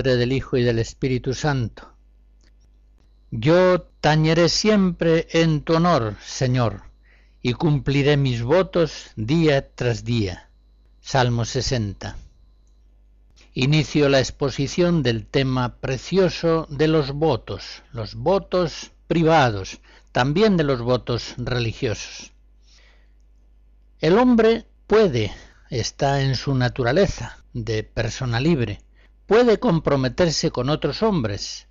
Padre, del Hijo y del Espíritu Santo. Yo tañeré siempre en tu honor, Señor, y cumpliré mis votos día tras día. Salmo 60. Inicio la exposición del tema precioso de los votos, los votos privados, también de los votos religiosos. El hombre puede, está en su naturaleza de persona libre, puede comprometerse con otros hombres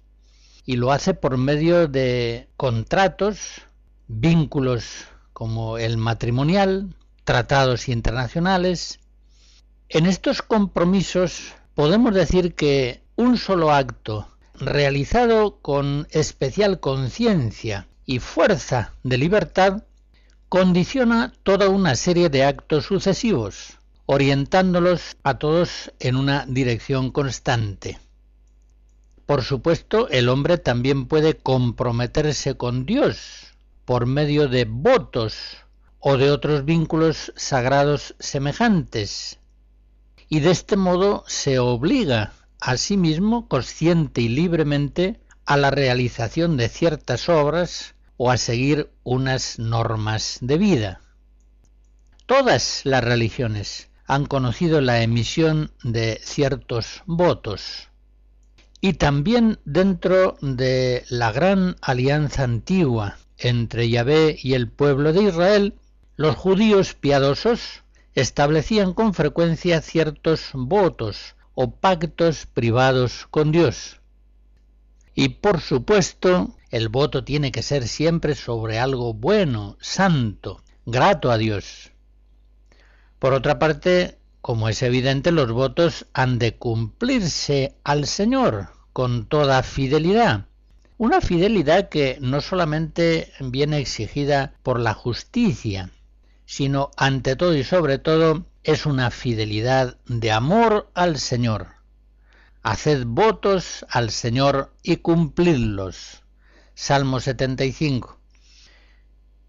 y lo hace por medio de contratos, vínculos como el matrimonial, tratados internacionales. En estos compromisos podemos decir que un solo acto realizado con especial conciencia y fuerza de libertad condiciona toda una serie de actos sucesivos orientándolos a todos en una dirección constante. Por supuesto, el hombre también puede comprometerse con Dios por medio de votos o de otros vínculos sagrados semejantes, y de este modo se obliga a sí mismo consciente y libremente a la realización de ciertas obras o a seguir unas normas de vida. Todas las religiones han conocido la emisión de ciertos votos. Y también dentro de la gran alianza antigua entre Yahvé y el pueblo de Israel, los judíos piadosos establecían con frecuencia ciertos votos o pactos privados con Dios. Y por supuesto, el voto tiene que ser siempre sobre algo bueno, santo, grato a Dios. Por otra parte, como es evidente, los votos han de cumplirse al Señor con toda fidelidad. Una fidelidad que no solamente viene exigida por la justicia, sino ante todo y sobre todo es una fidelidad de amor al Señor. Haced votos al Señor y cumplidlos. Salmo 75.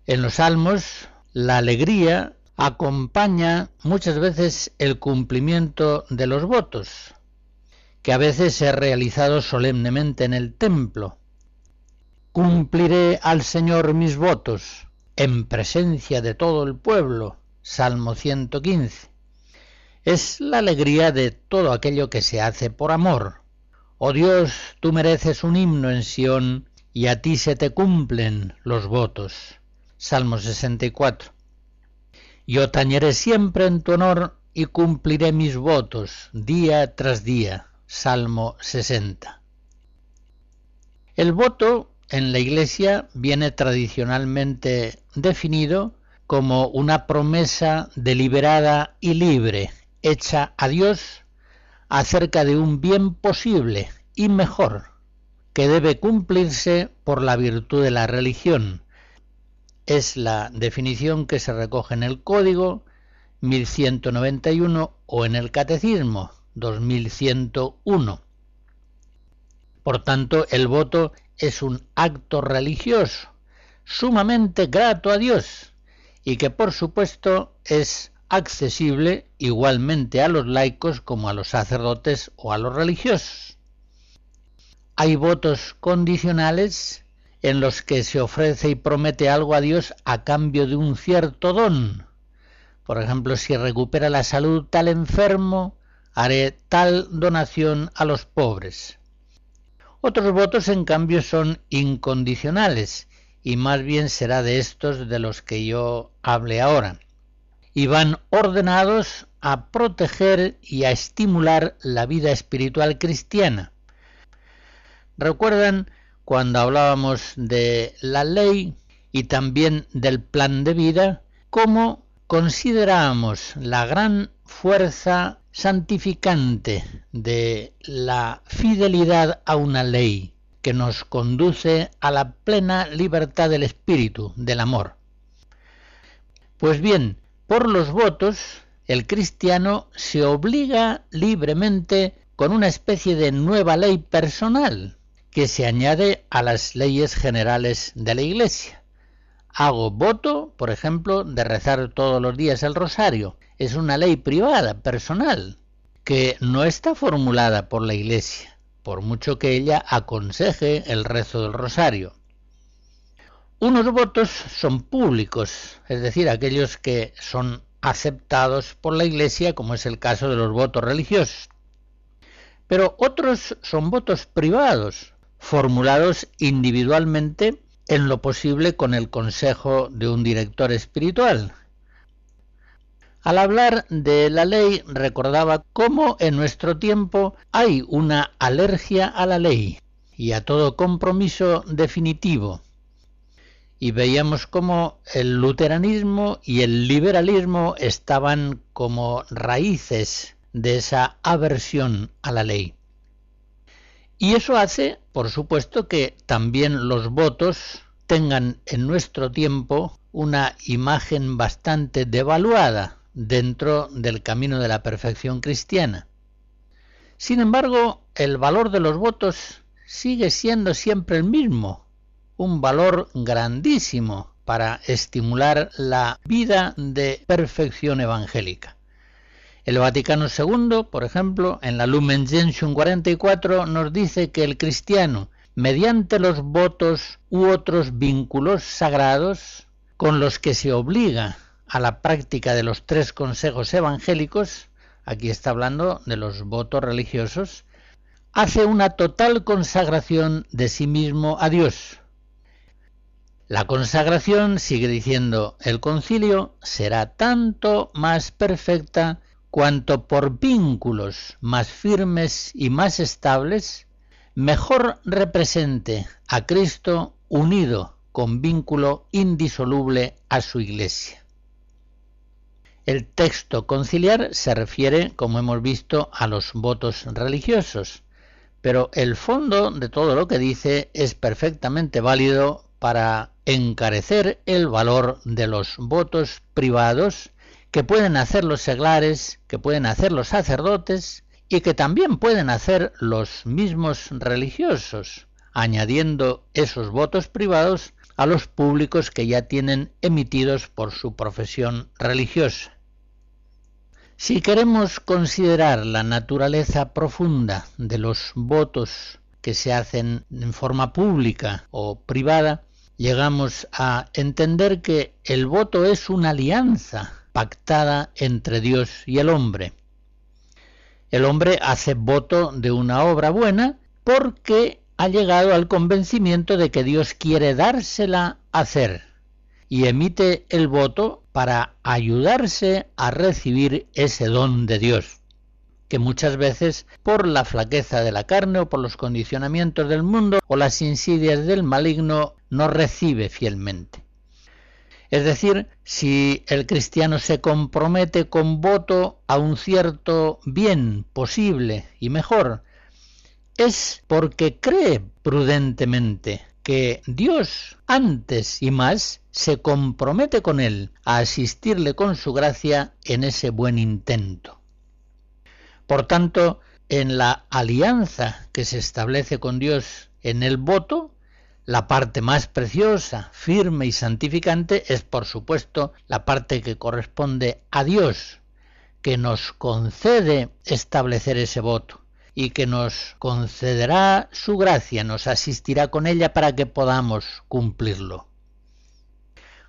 En los salmos, la alegría acompaña muchas veces el cumplimiento de los votos, que a veces se ha realizado solemnemente en el templo. Cumpliré al Señor mis votos en presencia de todo el pueblo. Salmo 115. Es la alegría de todo aquello que se hace por amor. Oh Dios, tú mereces un himno en Sión y a ti se te cumplen los votos. Salmo 64. Yo tañeré siempre en tu honor y cumpliré mis votos día tras día. Salmo 60. El voto en la Iglesia viene tradicionalmente definido como una promesa deliberada y libre hecha a Dios acerca de un bien posible y mejor que debe cumplirse por la virtud de la religión, es la definición que se recoge en el Código 1191 o en el Catecismo 2101. Por tanto, el voto es un acto religioso sumamente grato a Dios y que por supuesto es accesible igualmente a los laicos como a los sacerdotes o a los religiosos. Hay votos condicionales en los que se ofrece y promete algo a Dios a cambio de un cierto don. Por ejemplo, si recupera la salud tal enfermo, haré tal donación a los pobres. Otros votos, en cambio, son incondicionales, y más bien será de estos de los que yo hable ahora, y van ordenados a proteger y a estimular la vida espiritual cristiana. Recuerdan cuando hablábamos de la ley y también del plan de vida, cómo consideramos la gran fuerza santificante de la fidelidad a una ley que nos conduce a la plena libertad del espíritu, del amor. Pues bien, por los votos, el cristiano se obliga libremente con una especie de nueva ley personal que se añade a las leyes generales de la Iglesia. Hago voto, por ejemplo, de rezar todos los días el rosario. Es una ley privada, personal, que no está formulada por la Iglesia, por mucho que ella aconseje el rezo del rosario. Unos votos son públicos, es decir, aquellos que son aceptados por la Iglesia, como es el caso de los votos religiosos. Pero otros son votos privados, formulados individualmente en lo posible con el consejo de un director espiritual. Al hablar de la ley recordaba cómo en nuestro tiempo hay una alergia a la ley y a todo compromiso definitivo. Y veíamos cómo el luteranismo y el liberalismo estaban como raíces de esa aversión a la ley. Y eso hace, por supuesto, que también los votos tengan en nuestro tiempo una imagen bastante devaluada dentro del camino de la perfección cristiana. Sin embargo, el valor de los votos sigue siendo siempre el mismo, un valor grandísimo para estimular la vida de perfección evangélica. El Vaticano II, por ejemplo, en la Lumen Gentium 44 nos dice que el cristiano, mediante los votos u otros vínculos sagrados con los que se obliga a la práctica de los tres consejos evangélicos, aquí está hablando de los votos religiosos, hace una total consagración de sí mismo a Dios. La consagración, sigue diciendo el concilio, será tanto más perfecta cuanto por vínculos más firmes y más estables, mejor represente a Cristo unido con vínculo indisoluble a su Iglesia. El texto conciliar se refiere, como hemos visto, a los votos religiosos, pero el fondo de todo lo que dice es perfectamente válido para encarecer el valor de los votos privados que pueden hacer los seglares, que pueden hacer los sacerdotes y que también pueden hacer los mismos religiosos, añadiendo esos votos privados a los públicos que ya tienen emitidos por su profesión religiosa. Si queremos considerar la naturaleza profunda de los votos que se hacen en forma pública o privada, llegamos a entender que el voto es una alianza pactada entre Dios y el hombre. El hombre hace voto de una obra buena porque ha llegado al convencimiento de que Dios quiere dársela a hacer y emite el voto para ayudarse a recibir ese don de Dios, que muchas veces por la flaqueza de la carne o por los condicionamientos del mundo o las insidias del maligno no recibe fielmente. Es decir, si el cristiano se compromete con voto a un cierto bien posible y mejor, es porque cree prudentemente que Dios antes y más se compromete con él a asistirle con su gracia en ese buen intento. Por tanto, en la alianza que se establece con Dios en el voto, la parte más preciosa, firme y santificante es, por supuesto, la parte que corresponde a Dios, que nos concede establecer ese voto y que nos concederá su gracia, nos asistirá con ella para que podamos cumplirlo.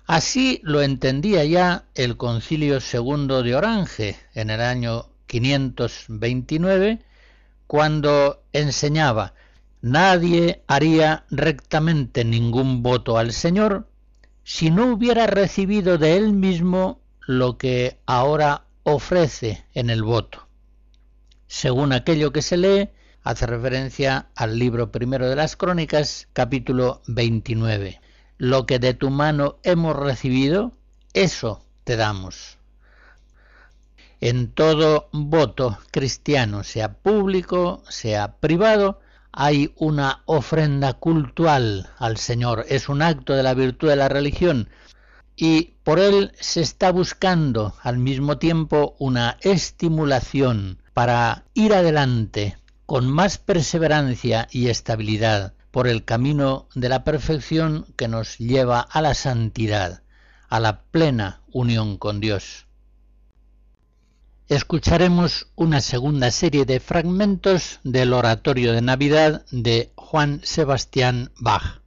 Así lo entendía ya el Concilio II de Orange en el año 529, cuando enseñaba Nadie haría rectamente ningún voto al Señor si no hubiera recibido de Él mismo lo que ahora ofrece en el voto. Según aquello que se lee, hace referencia al libro primero de las Crónicas, capítulo 29. Lo que de tu mano hemos recibido, eso te damos. En todo voto cristiano, sea público, sea privado, hay una ofrenda cultural al Señor, es un acto de la virtud de la religión y por él se está buscando al mismo tiempo una estimulación para ir adelante con más perseverancia y estabilidad por el camino de la perfección que nos lleva a la santidad, a la plena unión con Dios. Escucharemos una segunda serie de fragmentos del oratorio de Navidad de Juan Sebastián Bach.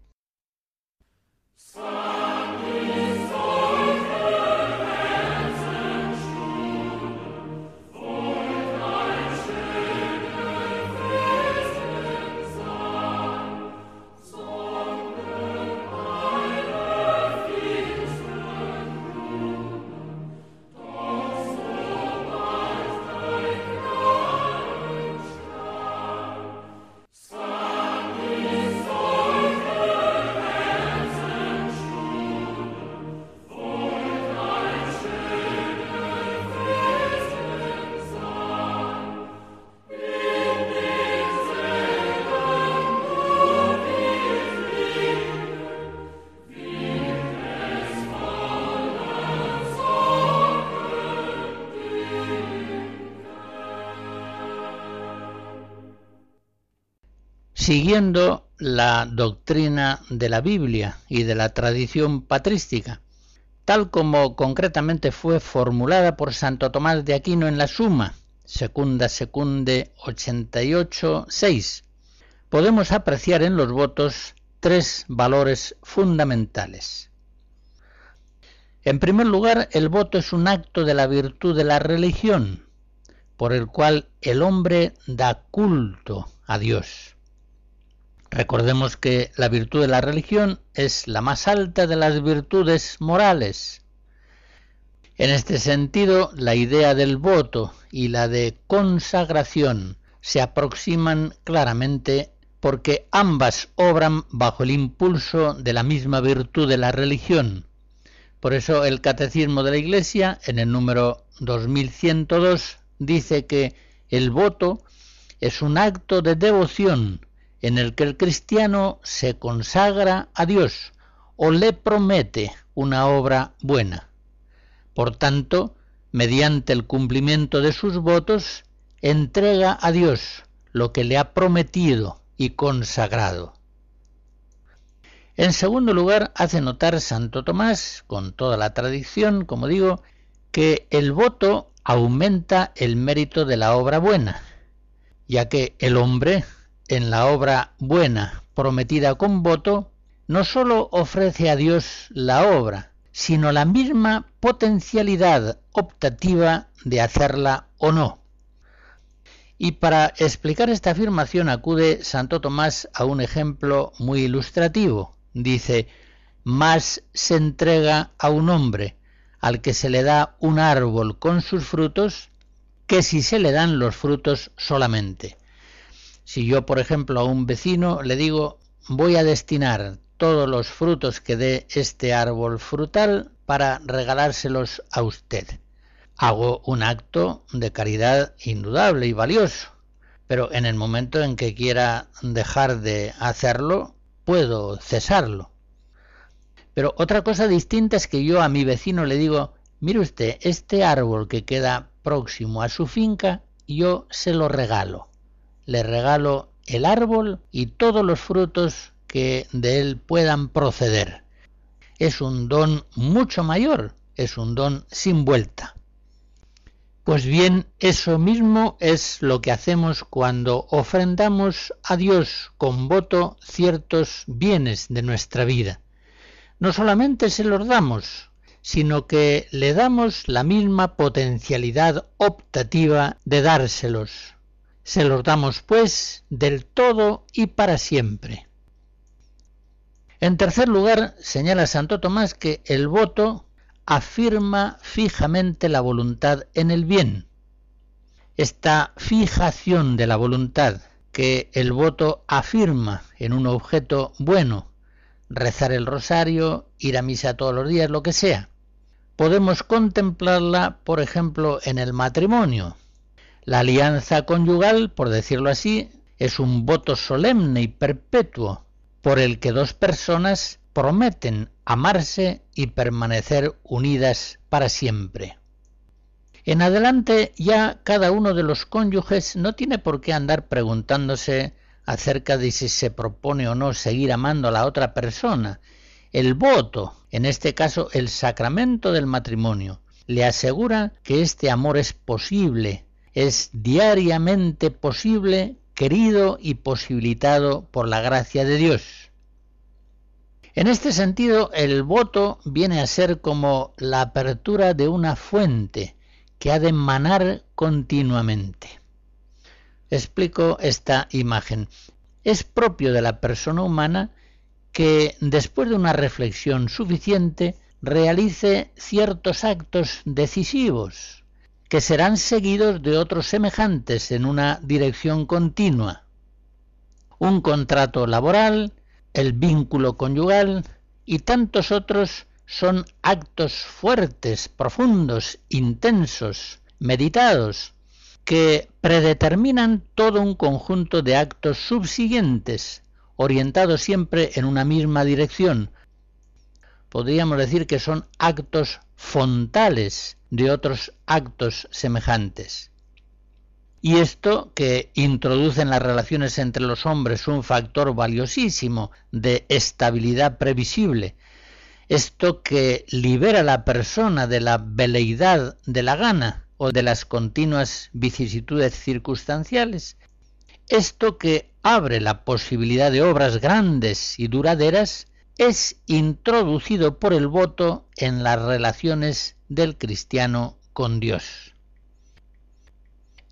Siguiendo la doctrina de la Biblia y de la tradición patrística, tal como concretamente fue formulada por Santo Tomás de Aquino en la Suma, secunda secunde 88 6, podemos apreciar en los votos tres valores fundamentales. En primer lugar, el voto es un acto de la virtud de la religión, por el cual el hombre da culto a Dios. Recordemos que la virtud de la religión es la más alta de las virtudes morales. En este sentido, la idea del voto y la de consagración se aproximan claramente porque ambas obran bajo el impulso de la misma virtud de la religión. Por eso el Catecismo de la Iglesia, en el número 2102, dice que el voto es un acto de devoción en el que el cristiano se consagra a Dios o le promete una obra buena. Por tanto, mediante el cumplimiento de sus votos, entrega a Dios lo que le ha prometido y consagrado. En segundo lugar, hace notar Santo Tomás, con toda la tradición, como digo, que el voto aumenta el mérito de la obra buena, ya que el hombre en la obra buena prometida con voto, no sólo ofrece a Dios la obra, sino la misma potencialidad optativa de hacerla o no. Y para explicar esta afirmación acude Santo Tomás a un ejemplo muy ilustrativo. Dice, más se entrega a un hombre al que se le da un árbol con sus frutos que si se le dan los frutos solamente. Si yo, por ejemplo, a un vecino le digo, voy a destinar todos los frutos que dé este árbol frutal para regalárselos a usted. Hago un acto de caridad indudable y valioso, pero en el momento en que quiera dejar de hacerlo, puedo cesarlo. Pero otra cosa distinta es que yo a mi vecino le digo, mire usted, este árbol que queda próximo a su finca, yo se lo regalo le regalo el árbol y todos los frutos que de él puedan proceder. Es un don mucho mayor, es un don sin vuelta. Pues bien, eso mismo es lo que hacemos cuando ofrendamos a Dios con voto ciertos bienes de nuestra vida. No solamente se los damos, sino que le damos la misma potencialidad optativa de dárselos, se los damos, pues, del todo y para siempre. En tercer lugar, señala Santo Tomás que el voto afirma fijamente la voluntad en el bien. Esta fijación de la voluntad que el voto afirma en un objeto bueno, rezar el rosario, ir a misa todos los días, lo que sea, podemos contemplarla, por ejemplo, en el matrimonio. La alianza conyugal, por decirlo así, es un voto solemne y perpetuo por el que dos personas prometen amarse y permanecer unidas para siempre. En adelante ya cada uno de los cónyuges no tiene por qué andar preguntándose acerca de si se propone o no seguir amando a la otra persona. El voto, en este caso el sacramento del matrimonio, le asegura que este amor es posible, es diariamente posible, querido y posibilitado por la gracia de Dios. En este sentido, el voto viene a ser como la apertura de una fuente que ha de manar continuamente. Explico esta imagen. Es propio de la persona humana que, después de una reflexión suficiente, realice ciertos actos decisivos, que serán seguidos de otros semejantes en una dirección continua. Un contrato laboral, el vínculo conyugal y tantos otros son actos fuertes, profundos, intensos, meditados, que predeterminan todo un conjunto de actos subsiguientes, orientados siempre en una misma dirección. Podríamos decir que son actos fontales de otros actos semejantes. Y esto que introduce en las relaciones entre los hombres un factor valiosísimo de estabilidad previsible, esto que libera a la persona de la veleidad de la gana o de las continuas vicisitudes circunstanciales, esto que abre la posibilidad de obras grandes y duraderas, es introducido por el voto en las relaciones del cristiano con Dios.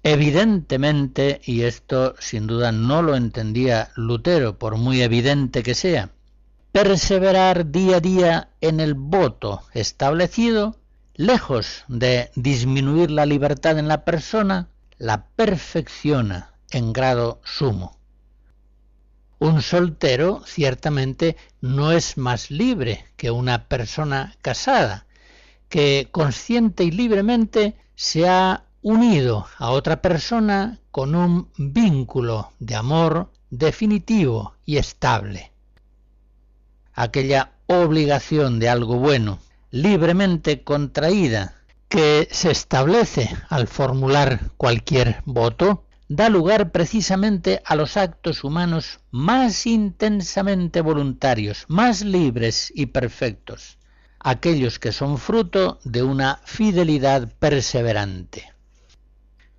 Evidentemente, y esto sin duda no lo entendía Lutero, por muy evidente que sea, perseverar día a día en el voto establecido, lejos de disminuir la libertad en la persona, la perfecciona en grado sumo. Un soltero ciertamente no es más libre que una persona casada, que consciente y libremente se ha unido a otra persona con un vínculo de amor definitivo y estable. Aquella obligación de algo bueno, libremente contraída, que se establece al formular cualquier voto, da lugar precisamente a los actos humanos más intensamente voluntarios, más libres y perfectos, aquellos que son fruto de una fidelidad perseverante.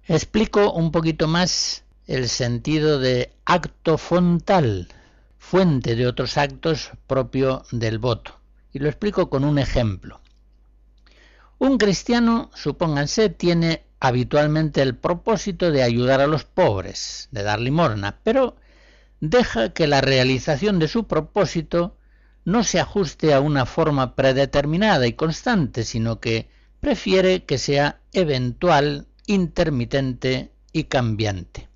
Explico un poquito más el sentido de acto fontal, fuente de otros actos propio del voto. Y lo explico con un ejemplo. Un cristiano, supónganse, tiene habitualmente el propósito de ayudar a los pobres, de dar limosna, pero deja que la realización de su propósito no se ajuste a una forma predeterminada y constante, sino que prefiere que sea eventual intermitente y cambiante.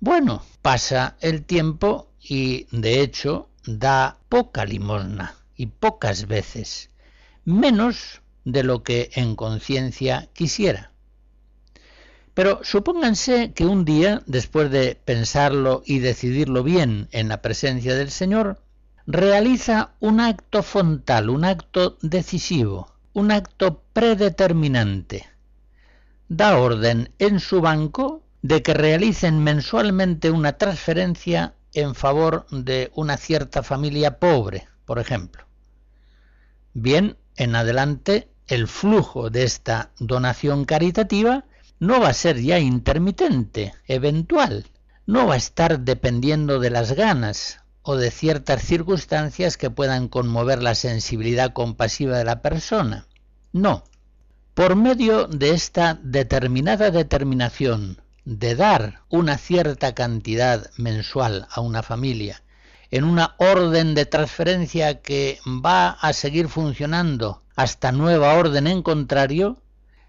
Bueno, pasa el tiempo y de hecho da poca limosna y pocas veces, menos de lo que en conciencia quisiera. Pero supónganse que un día, después de pensarlo y decidirlo bien en la presencia del Señor, realiza un acto frontal, un acto decisivo, un acto predeterminante, da orden en su banco de que realicen mensualmente una transferencia en favor de una cierta familia pobre, por ejemplo. Bien, en adelante el flujo de esta donación caritativa no va a ser ya intermitente, eventual, no va a estar dependiendo de las ganas o de ciertas circunstancias que puedan conmover la sensibilidad compasiva de la persona. No, por medio de esta determinada determinación de dar una cierta cantidad mensual a una familia en una orden de transferencia que va a seguir funcionando hasta nueva orden en contrario,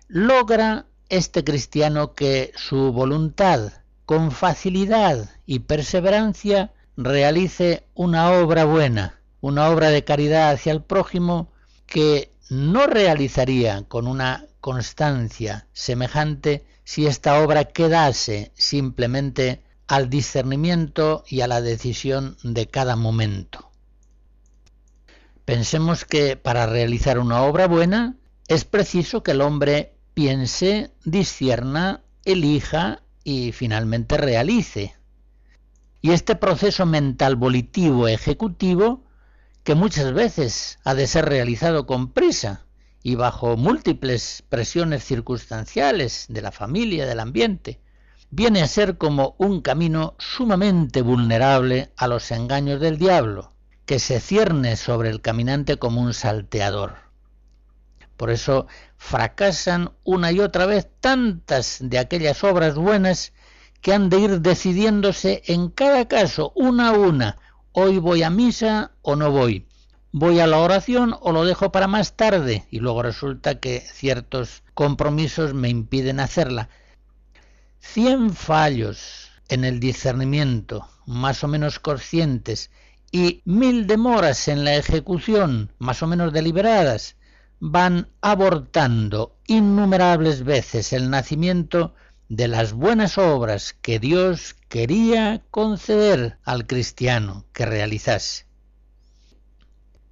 logra este cristiano que su voluntad, con facilidad y perseverancia, realice una obra buena, una obra de caridad hacia el prójimo que no realizaría con una constancia semejante si esta obra quedase simplemente al discernimiento y a la decisión de cada momento. Pensemos que para realizar una obra buena es preciso que el hombre piense, discierna, elija y finalmente realice. Y este proceso mental volitivo ejecutivo, que muchas veces ha de ser realizado con prisa y bajo múltiples presiones circunstanciales de la familia, del ambiente, viene a ser como un camino sumamente vulnerable a los engaños del diablo, que se cierne sobre el caminante como un salteador. Por eso fracasan una y otra vez tantas de aquellas obras buenas que han de ir decidiéndose en cada caso, una a una, hoy voy a misa o no voy, voy a la oración o lo dejo para más tarde, y luego resulta que ciertos compromisos me impiden hacerla. Cien fallos en el discernimiento, más o menos conscientes, y mil demoras en la ejecución, más o menos deliberadas, van abortando innumerables veces el nacimiento de las buenas obras que Dios quería conceder al cristiano que realizase.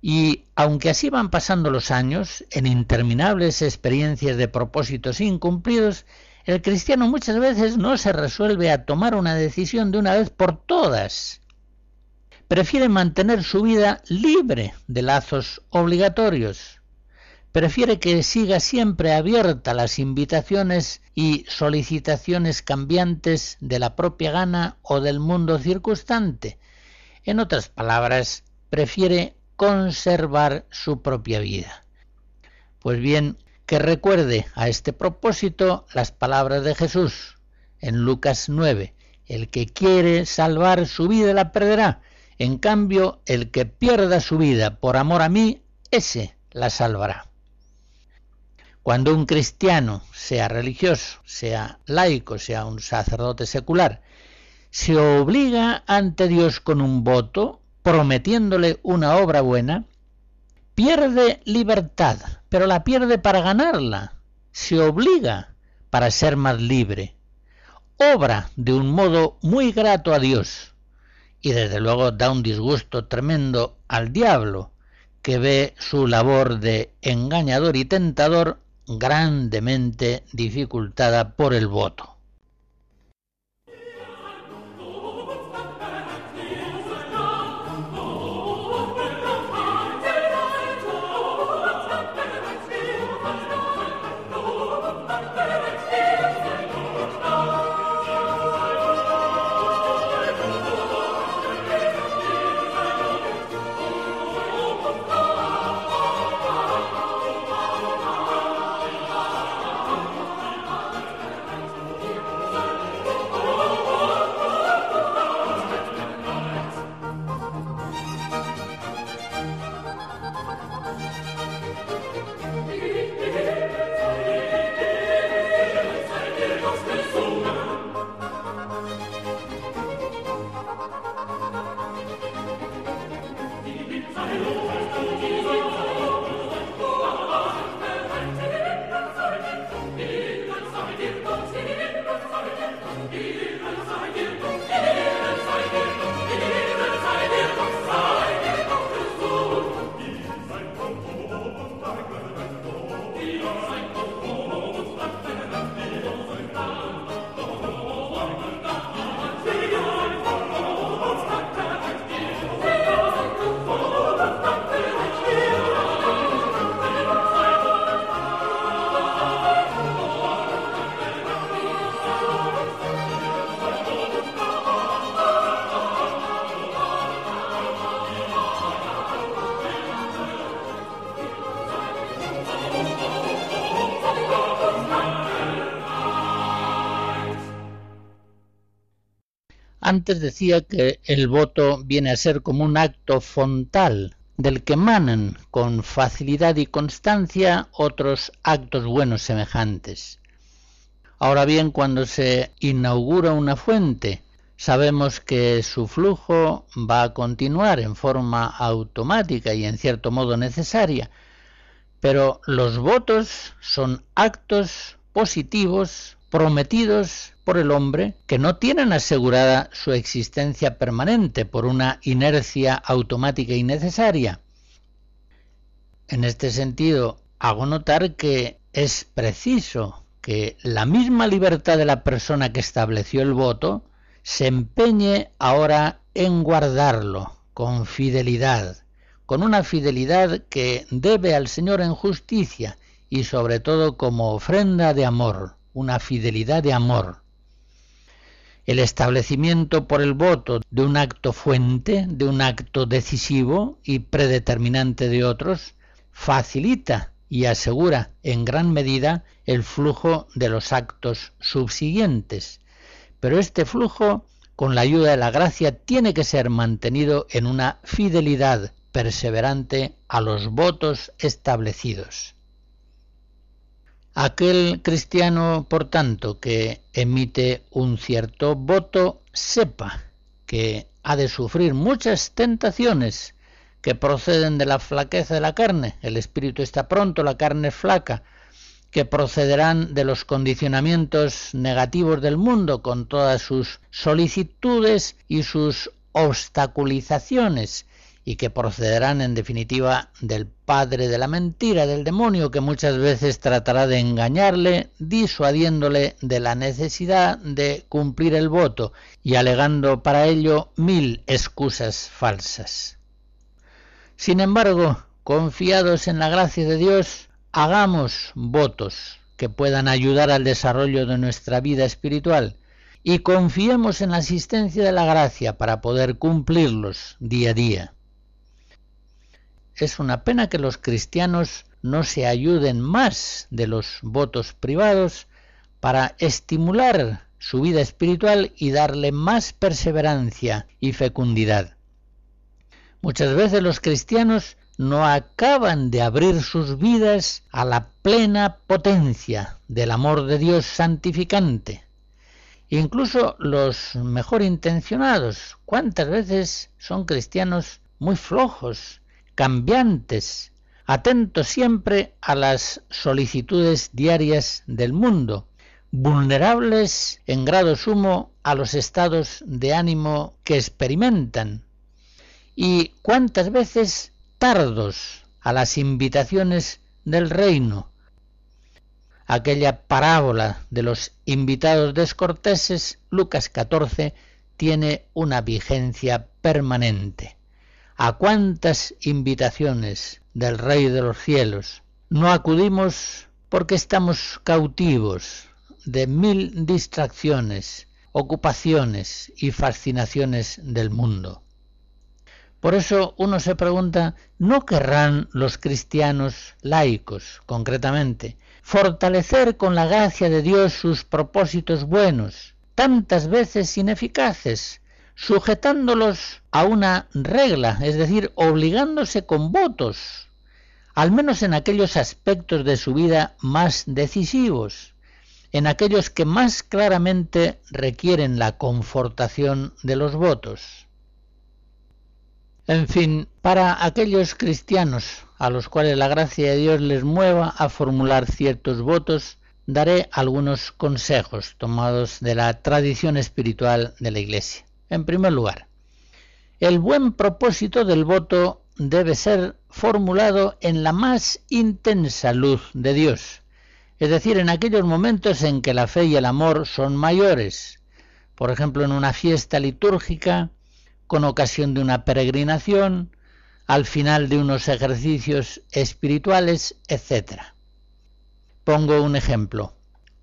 Y aunque así van pasando los años, en interminables experiencias de propósitos incumplidos, el cristiano muchas veces no se resuelve a tomar una decisión de una vez por todas. Prefiere mantener su vida libre de lazos obligatorios. Prefiere que siga siempre abierta las invitaciones y solicitaciones cambiantes de la propia gana o del mundo circunstante. En otras palabras, prefiere conservar su propia vida. Pues bien, que recuerde a este propósito las palabras de Jesús en Lucas 9. El que quiere salvar su vida la perderá. En cambio, el que pierda su vida por amor a mí, ese la salvará. Cuando un cristiano, sea religioso, sea laico, sea un sacerdote secular, se obliga ante Dios con un voto, prometiéndole una obra buena, pierde libertad, pero la pierde para ganarla. Se obliga para ser más libre. Obra de un modo muy grato a Dios. Y desde luego da un disgusto tremendo al diablo, que ve su labor de engañador y tentador grandemente dificultada por el voto. Antes decía que el voto viene a ser como un acto frontal del que manan con facilidad y constancia otros actos buenos semejantes. Ahora bien, cuando se inaugura una fuente, sabemos que su flujo va a continuar en forma automática y en cierto modo necesaria, Pero los votos son actos positivos prometidos por el hombre que no tienen asegurada su existencia permanente por una inercia automática y necesaria. En este sentido, hago notar que es preciso que la misma libertad de la persona que estableció el voto se empeñe ahora en guardarlo con fidelidad, con una fidelidad que debe al Señor en justicia y sobre todo como ofrenda de amor, una fidelidad de amor. El establecimiento por el voto de un acto fuente, de un acto decisivo y predeterminante de otros, facilita y asegura en gran medida el flujo de los actos subsiguientes. Pero este flujo, con la ayuda de la gracia, tiene que ser mantenido en una fidelidad perseverante a los votos establecidos. Aquel cristiano, por tanto, que emite un cierto voto, sepa que ha de sufrir muchas tentaciones que proceden de la flaqueza de la carne, el espíritu está pronto, la carne es flaca, que procederán de los condicionamientos negativos del mundo con todas sus solicitudes y sus obstaculizaciones, y que procederán en definitiva del padre de la mentira, del demonio, que muchas veces tratará de engañarle, disuadiéndole de la necesidad de cumplir el voto y alegando para ello mil excusas falsas. Sin embargo, confiados en la gracia de Dios, hagamos votos que puedan ayudar al desarrollo de nuestra vida espiritual y confiemos en la asistencia de la gracia para poder cumplirlos día a día. Es una pena que los cristianos no se ayuden más de los votos privados para estimular su vida espiritual y darle más perseverancia y fecundidad. Muchas veces los cristianos no acaban de abrir sus vidas a la plena potencia del amor de Dios santificante. Incluso los mejor intencionados, ¿cuántas veces son cristianos muy flojos, cambiantes, atentos siempre a las solicitudes diarias del mundo, vulnerables en grado sumo a los estados de ánimo que experimentan, y cuántas veces tardos a las invitaciones del reino. Aquella parábola de los invitados descorteses, Lucas 14, tiene una vigencia permanente. ¿A cuántas invitaciones del Rey de los cielos no acudimos porque estamos cautivos de mil distracciones, ocupaciones y fascinaciones del mundo? Por eso uno se pregunta, ¿no querrán los cristianos laicos, concretamente, fortalecer con la gracia de Dios sus propósitos buenos, tantas veces ineficaces, sujetándolos a una regla, es decir, obligándose con votos, al menos en aquellos aspectos de su vida más decisivos, en aquellos que más claramente requieren la confortación de los votos? En fin, para aquellos cristianos a los cuales la gracia de Dios les mueva a formular ciertos votos, daré algunos consejos tomados de la tradición espiritual de la Iglesia. En primer lugar, el buen propósito del voto debe ser formulado en la más intensa luz de Dios, es decir, en aquellos momentos en que la fe y el amor son mayores, por ejemplo, en una fiesta litúrgica, con ocasión de una peregrinación, al final de unos ejercicios espirituales, etc. Pongo un ejemplo.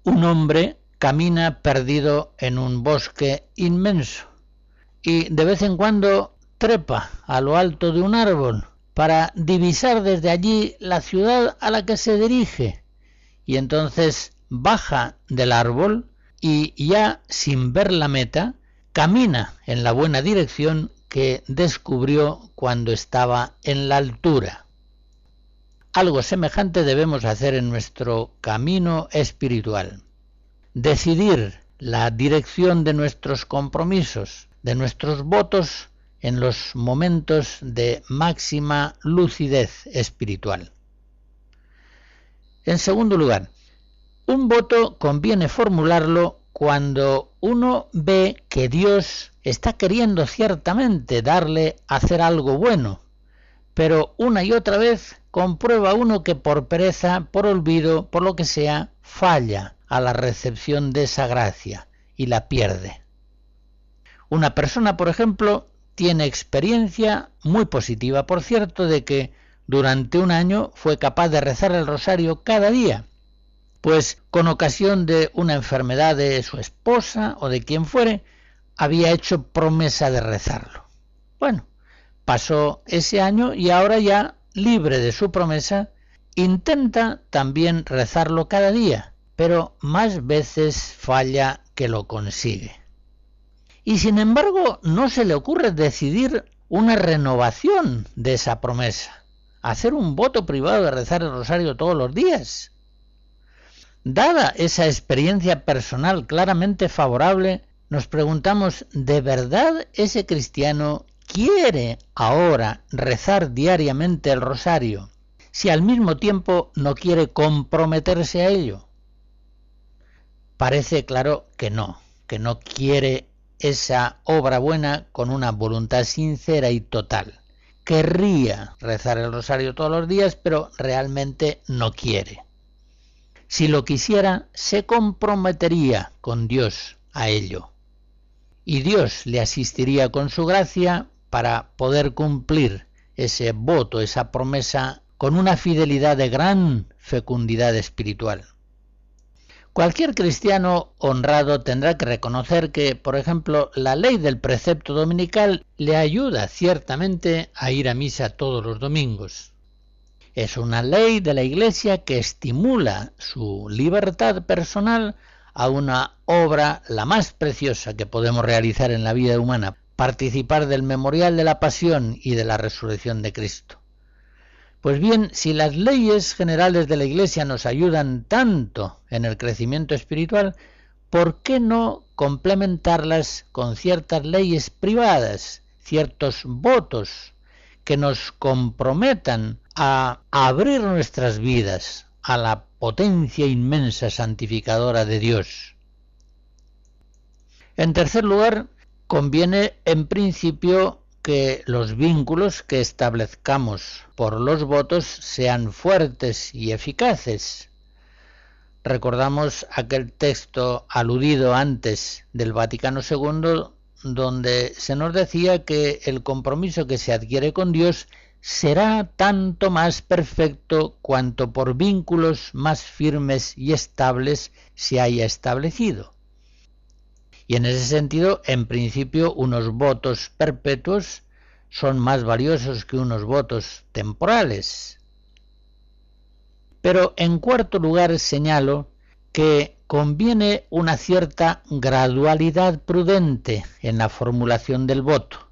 Un hombre camina perdido en un bosque inmenso y de vez en cuando trepa a lo alto de un árbol para divisar desde allí la ciudad a la que se dirige y entonces baja del árbol y ya sin ver la meta camina en la buena dirección que descubrió cuando estaba en la altura. Algo semejante debemos hacer en nuestro camino espiritual. Decidir la dirección de nuestros compromisos, de nuestros votos en los momentos de máxima lucidez espiritual. En segundo lugar, un voto conviene formularlo cuando uno ve que Dios está queriendo ciertamente darle a hacer algo bueno, pero una y otra vez comprueba uno que por pereza, por olvido, por lo que sea, falla a la recepción de esa gracia y la pierde. Una persona, por ejemplo, tiene experiencia muy positiva, por cierto, de que durante un año fue capaz de rezar el rosario cada día, pues con ocasión de una enfermedad de su esposa o de quien fuere, había hecho promesa de rezarlo. Bueno, pasó ese año y ahora ya, libre de su promesa, intenta también rezarlo cada día, pero más veces falla que lo consigue. Y sin embargo, no se le ocurre decidir una renovación de esa promesa, hacer un voto privado de rezar el rosario todos los días. Dada esa experiencia personal claramente favorable, nos preguntamos, ¿de verdad ese cristiano quiere ahora rezar diariamente el rosario si al mismo tiempo no quiere comprometerse a ello? Parece claro que no, que no quiere esa obra buena con una voluntad sincera y total. Querría rezar el rosario todos los días, pero realmente no quiere. Si lo quisiera, se comprometería con Dios a ello. Y Dios le asistiría con su gracia para poder cumplir ese voto, esa promesa, con una fidelidad de gran fecundidad espiritual. Cualquier cristiano honrado tendrá que reconocer que, por ejemplo, la ley del precepto dominical le ayuda ciertamente a ir a misa todos los domingos. Es una ley de la Iglesia que estimula su libertad personal a una obra la más preciosa que podemos realizar en la vida humana, participar del memorial de la pasión y de la resurrección de Cristo. Pues bien, si las leyes generales de la Iglesia nos ayudan tanto en el crecimiento espiritual, ¿por qué no complementarlas con ciertas leyes privadas, ciertos votos que nos comprometan a abrir nuestras vidas a la potencia inmensa santificadora de Dios? En tercer lugar, conviene en principio que los vínculos que establezcamos por los votos sean fuertes y eficaces. Recordamos aquel texto aludido antes del Vaticano II donde se nos decía que el compromiso que se adquiere con Dios será tanto más perfecto cuanto por vínculos más firmes y estables se haya establecido. Y en ese sentido, en principio, unos votos perpetuos son más valiosos que unos votos temporales. Pero en cuarto lugar señalo que conviene una cierta gradualidad prudente en la formulación del voto.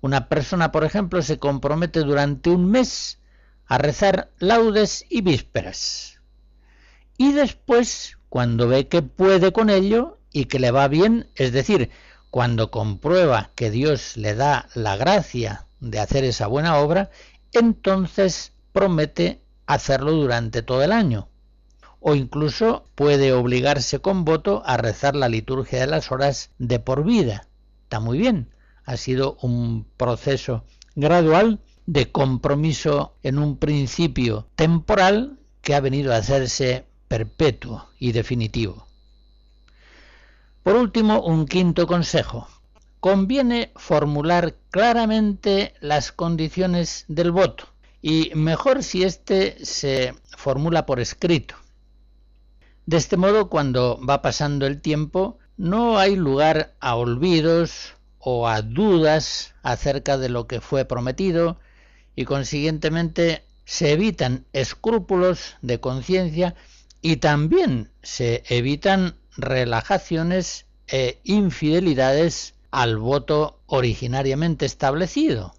Una persona, por ejemplo, se compromete durante un mes a rezar laudes y vísperas. Y después, cuando ve que puede con ello, y que le va bien, es decir, cuando comprueba que Dios le da la gracia de hacer esa buena obra, entonces promete hacerlo durante todo el año. O incluso puede obligarse con voto a rezar la liturgia de las horas de por vida. Está muy bien. Ha sido un proceso gradual de compromiso en un principio temporal que ha venido a hacerse perpetuo y definitivo. Por último, un quinto consejo. Conviene formular claramente las condiciones del voto y mejor si éste se formula por escrito. De este modo, cuando va pasando el tiempo, no hay lugar a olvidos o a dudas acerca de lo que fue prometido y consiguientemente se evitan escrúpulos de conciencia y también se evitan relajaciones e infidelidades al voto originariamente establecido.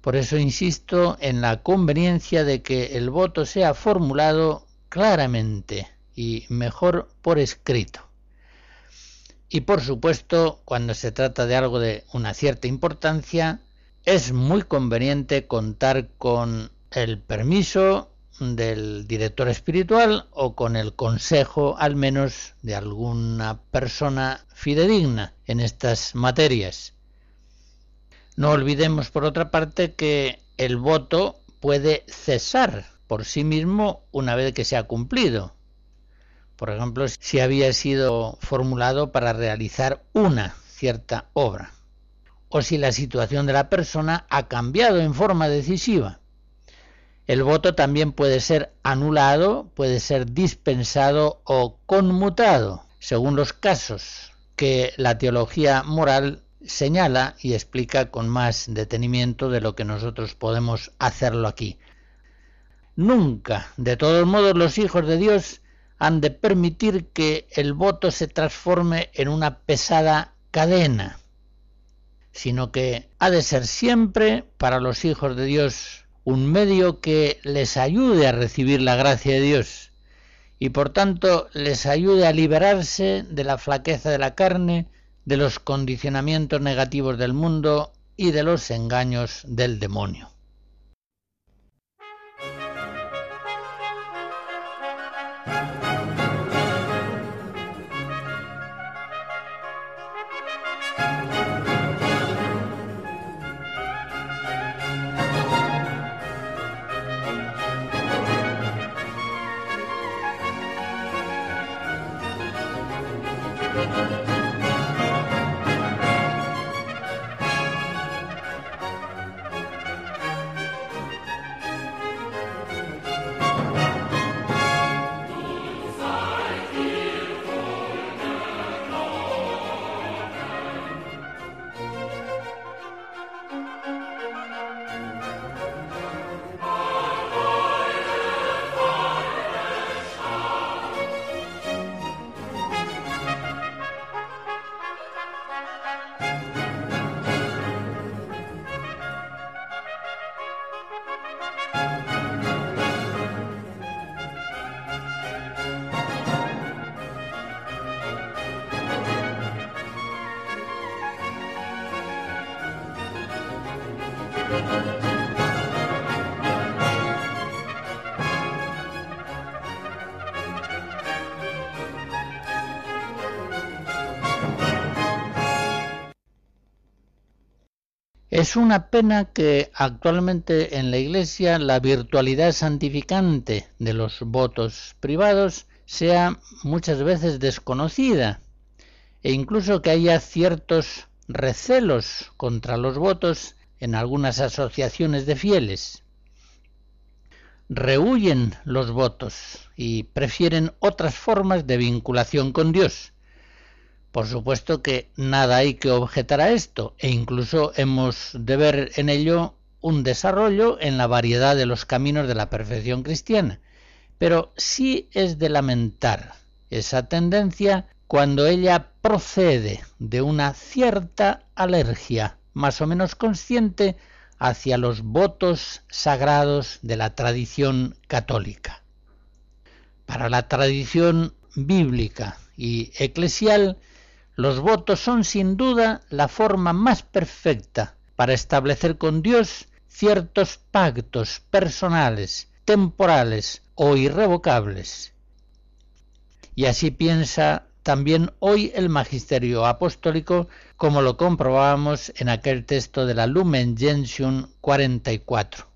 Por eso insisto en la conveniencia de que el voto sea formulado claramente y mejor por escrito. Y por supuesto, cuando se trata de algo de una cierta importancia, es muy conveniente contar con el permiso del director espiritual o con el consejo al menos de alguna persona fidedigna en estas materias. No olvidemos por otra parte que el voto puede cesar por sí mismo una vez que se ha cumplido. Por ejemplo, si había sido formulado para realizar una cierta obra o si la situación de la persona ha cambiado en forma decisiva. El voto también puede ser anulado, puede ser dispensado o conmutado, según los casos que la teología moral señala y explica con más detenimiento de lo que nosotros podemos hacerlo aquí. Nunca, de todos modos, los hijos de Dios han de permitir que el voto se transforme en una pesada cadena, sino que ha de ser siempre para los hijos de Dios un medio que les ayude a recibir la gracia de Dios y por tanto les ayude a liberarse de la flaqueza de la carne, de los condicionamientos negativos del mundo y de los engaños del demonio. Es una pena que actualmente en la Iglesia la virtualidad santificante de los votos privados sea muchas veces desconocida e incluso que haya ciertos recelos contra los votos en algunas asociaciones de fieles. Rehuyen los votos y prefieren otras formas de vinculación con Dios, por supuesto que nada hay que objetar a esto e incluso hemos de ver en ello un desarrollo en la variedad de los caminos de la perfección cristiana. Pero sí es de lamentar esa tendencia cuando ella procede de una cierta alergia más o menos consciente hacia los votos sagrados de la tradición católica. Para la tradición bíblica y eclesial, los votos son sin duda la forma más perfecta para establecer con Dios ciertos pactos personales, temporales o irrevocables. Y así piensa también hoy el magisterio apostólico, como lo comprobamos en aquel texto de la Lumen Gentium 44.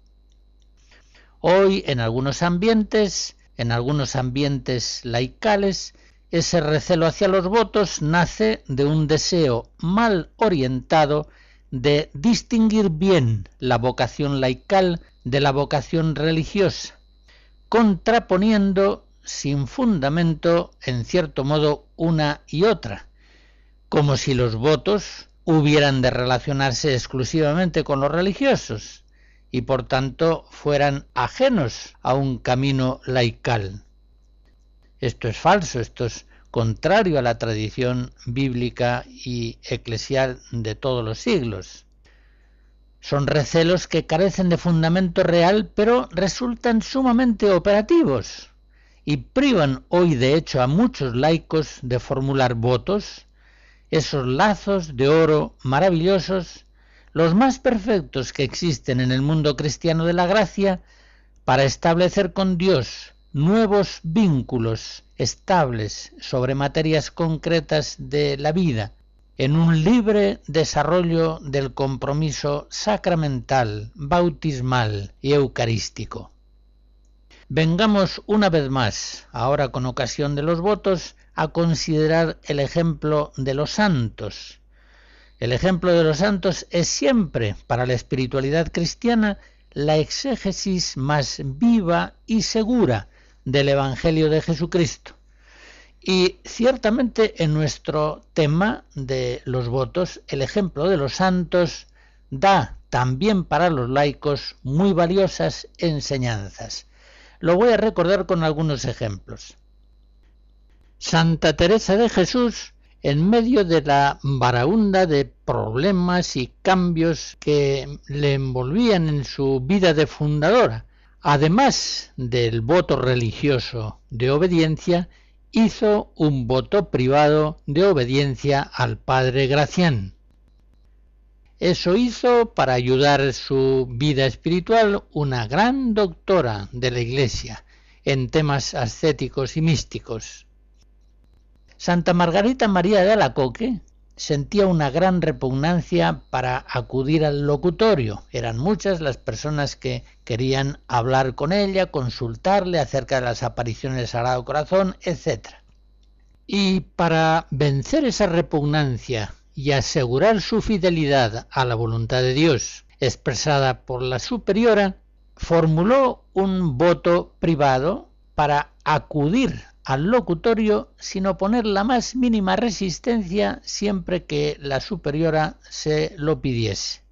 Hoy en algunos ambientes, en algunos ambientes laicales, ese recelo hacia los votos nace de un deseo mal orientado de distinguir bien la vocación laical de la vocación religiosa, contraponiendo sin fundamento, en cierto modo, una y otra, como si los votos hubieran de relacionarse exclusivamente con los religiosos y por tanto fueran ajenos a un camino laical. Esto es falso, esto es contrario a la tradición bíblica y eclesial de todos los siglos. Son recelos que carecen de fundamento real, pero resultan sumamente operativos y privan hoy de hecho a muchos laicos de formular votos, esos lazos de oro maravillosos, los más perfectos que existen en el mundo cristiano de la gracia, para establecer con Dios nuevos vínculos estables sobre materias concretas de la vida, en un libre desarrollo del compromiso sacramental, bautismal y eucarístico. Vengamos una vez más, ahora con ocasión de los votos, a considerar el ejemplo de los santos. El ejemplo de los santos es siempre, para la espiritualidad cristiana, la exégesis más viva y segura del Evangelio de Jesucristo. Y ciertamente en nuestro tema de los votos, el ejemplo de los santos da también para los laicos muy valiosas enseñanzas. Lo voy a recordar con algunos ejemplos. Santa Teresa de Jesús, en medio de la baraunda de problemas y cambios que le envolvían en su vida de fundadora, además del voto religioso de obediencia, hizo un voto privado de obediencia al padre Gracián. Eso hizo para ayudar su vida espiritual una gran doctora de la Iglesia en temas ascéticos y místicos. Santa Margarita María de Alacoque sentía una gran repugnancia para acudir al locutorio. Eran muchas las personas que querían hablar con ella, consultarle acerca de las apariciones del Sagrado Corazón, etc. Y para vencer esa repugnancia y asegurar su fidelidad a la voluntad de Dios expresada por la superiora, formuló un voto privado para acudir al locutorio sin oponer la más mínima resistencia siempre que la superiora se lo pidiese.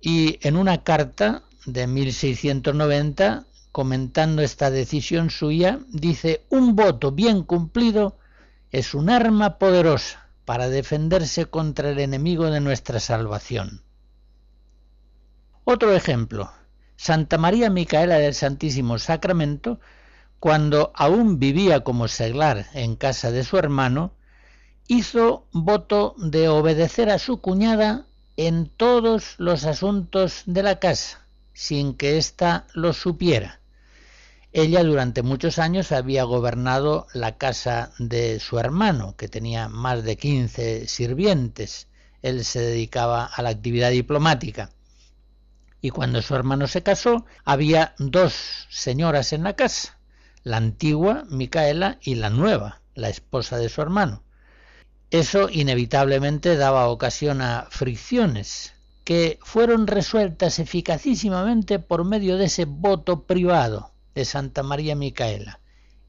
Y en una carta de 1690, comentando esta decisión suya, dice, un voto bien cumplido es un arma poderosa para defenderse contra el enemigo de nuestra salvación. Otro ejemplo, Santa María Micaela del Santísimo Sacramento cuando aún vivía como seglar en casa de su hermano, hizo voto de obedecer a su cuñada en todos los asuntos de la casa, sin que ésta lo supiera. Ella durante muchos años había gobernado la casa de su hermano, que tenía más de 15 sirvientes. Él se dedicaba a la actividad diplomática. Y cuando su hermano se casó, había dos señoras en la casa, la antigua Micaela y la nueva, la esposa de su hermano. Eso inevitablemente daba ocasión a fricciones que fueron resueltas eficacísimamente por medio de ese voto privado de Santa María Micaela.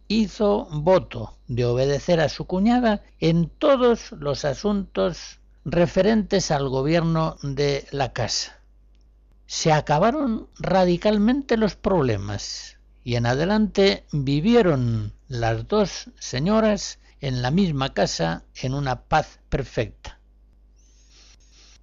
Hizo voto de obedecer a su cuñada en todos los asuntos referentes al gobierno de la casa. Se acabaron radicalmente los problemas y en adelante vivieron las dos señoras en la misma casa en una paz perfecta.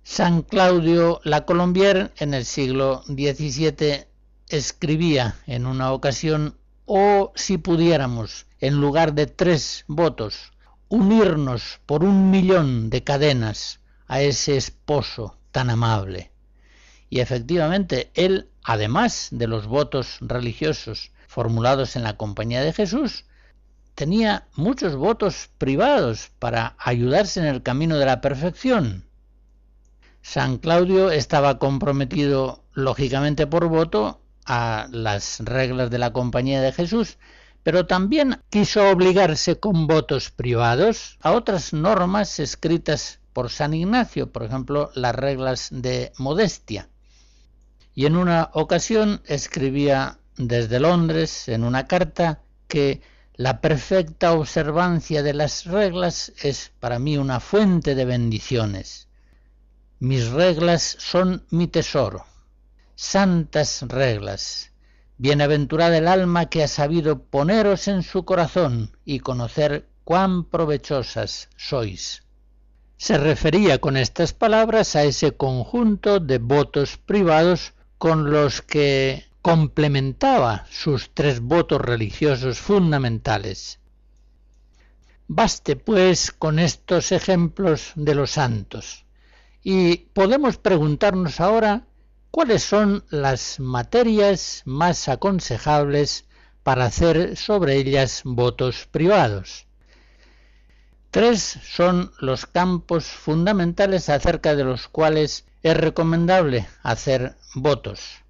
San Claudio la Colombier en el siglo XVII escribía en una ocasión, oh si pudiéramos, en lugar de tres votos, unirnos por un millón de cadenas a ese esposo tan amable. Y efectivamente, él además de los votos religiosos formulados en la compañía de Jesús, tenía muchos votos privados para ayudarse en el camino de la perfección. San Claudio estaba comprometido, lógicamente por voto, a las reglas de la compañía de Jesús, pero también quiso obligarse con votos privados a otras normas escritas por San Ignacio, por ejemplo, las reglas de modestia y en una ocasión escribía desde Londres en una carta que la perfecta observancia de las reglas es para mí una fuente de bendiciones. Mis reglas son mi tesoro. Santas reglas. Bienaventurada el alma que ha sabido poneros en su corazón y conocer cuán provechosas sois. Se refería con estas palabras a ese conjunto de votos privados con los que complementaba sus tres votos religiosos fundamentales. Baste pues con estos ejemplos de los santos y podemos preguntarnos ahora cuáles son las materias más aconsejables para hacer sobre ellas votos privados. Tres son los campos fundamentales acerca de los cuales es recomendable hacer votos.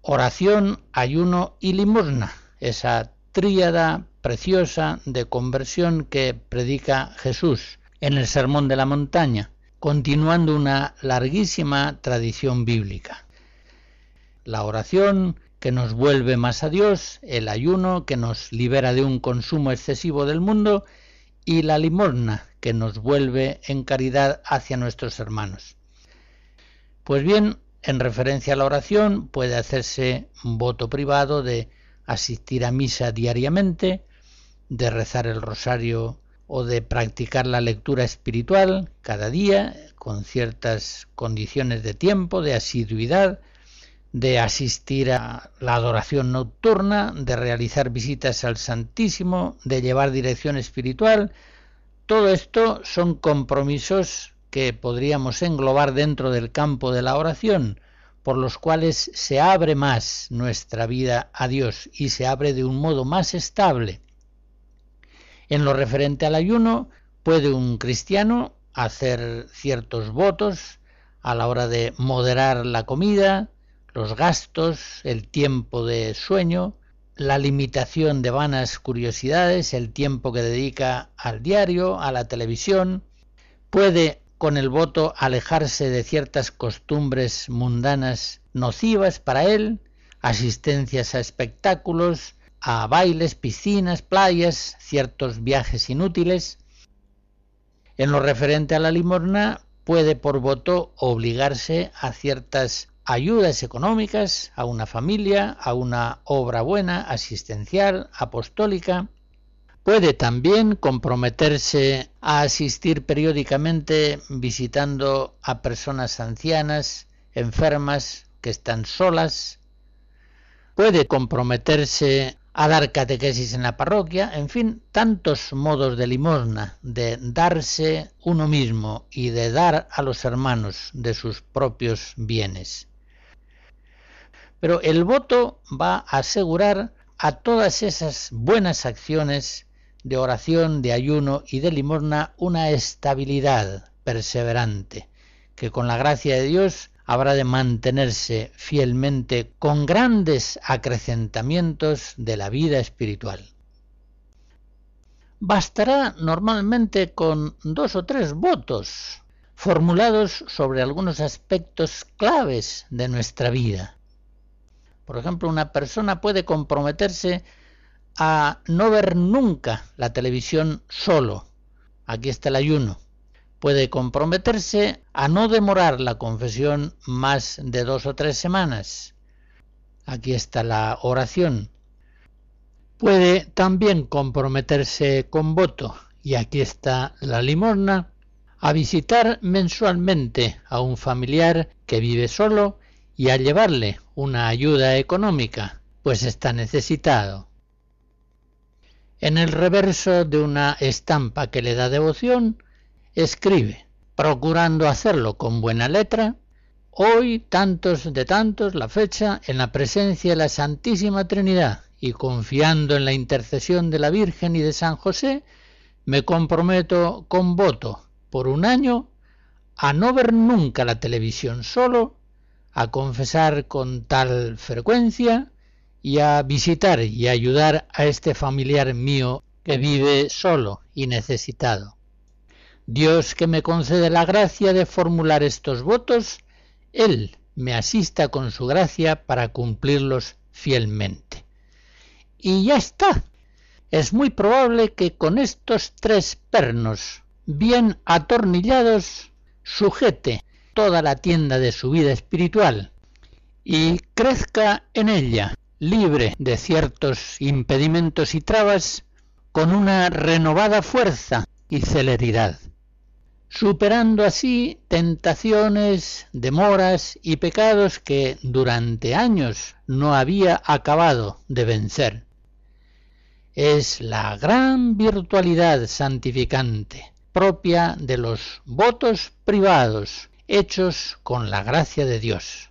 Oración, ayuno y limosna, esa tríada preciosa de conversión que predica Jesús en el Sermón de la Montaña, continuando una larguísima tradición bíblica. La oración que nos vuelve más a Dios, el ayuno que nos libera de un consumo excesivo del mundo y la limosna que nos vuelve en caridad hacia nuestros hermanos. Pues bien, en referencia a la oración puede hacerse un voto privado de asistir a misa diariamente, de rezar el rosario o de practicar la lectura espiritual cada día con ciertas condiciones de tiempo, de asiduidad, de asistir a la adoración nocturna, de realizar visitas al Santísimo, de llevar dirección espiritual. Todo esto son compromisos que podríamos englobar dentro del campo de la oración, por los cuales se abre más nuestra vida a Dios y se abre de un modo más estable. En lo referente al ayuno, puede un cristiano hacer ciertos votos a la hora de moderar la comida, los gastos, el tiempo de sueño, la limitación de vanas curiosidades, el tiempo que dedica al diario, a la televisión, puede con el voto alejarse de ciertas costumbres mundanas nocivas para él, asistencias a espectáculos, a bailes, piscinas, playas, ciertos viajes inútiles. En lo referente a la limosna, puede por voto obligarse a ciertas ayudas económicas a una familia, a una obra buena, asistencial, apostólica. Puede también comprometerse a asistir periódicamente visitando a personas ancianas, enfermas, que están solas. Puede comprometerse a dar catequesis en la parroquia, en fin, tantos modos de limosna, de darse uno mismo y de dar a los hermanos de sus propios bienes. Pero el voto va a asegurar a todas esas buenas acciones de oración, de ayuno y de limosna una estabilidad perseverante, que con la gracia de Dios habrá de mantenerse fielmente con grandes acrecentamientos de la vida espiritual. Bastará normalmente con dos o tres votos formulados sobre algunos aspectos claves de nuestra vida, por ejemplo, una persona puede comprometerse a no ver nunca la televisión solo. Aquí está el ayuno. Puede comprometerse a no demorar la confesión más de dos o tres semanas. Aquí está la oración. Puede también comprometerse con voto, y aquí está la limosna, a visitar mensualmente a un familiar que vive solo y a llevarle una ayuda económica, pues está necesitado. En el reverso de una estampa que le da devoción, escribe, procurando hacerlo con buena letra, hoy tantos de tantos la fecha en la presencia de la Santísima Trinidad y confiando en la intercesión de la Virgen y de San José, me comprometo con voto por un año a no ver nunca la televisión solo a confesar con tal frecuencia y a visitar y ayudar a este familiar mío que vive solo y necesitado. Dios que me concede la gracia de formular estos votos, Él me asista con su gracia para cumplirlos fielmente. Y ya está. Es muy probable que con estos tres pernos bien atornillados sujete toda la tienda de su vida espiritual y crezca en ella, libre de ciertos impedimentos y trabas, con una renovada fuerza y celeridad, superando así tentaciones, demoras y pecados que durante años no había acabado de vencer. Es la gran virtualidad santificante propia de los votos privados hechos con la gracia de Dios.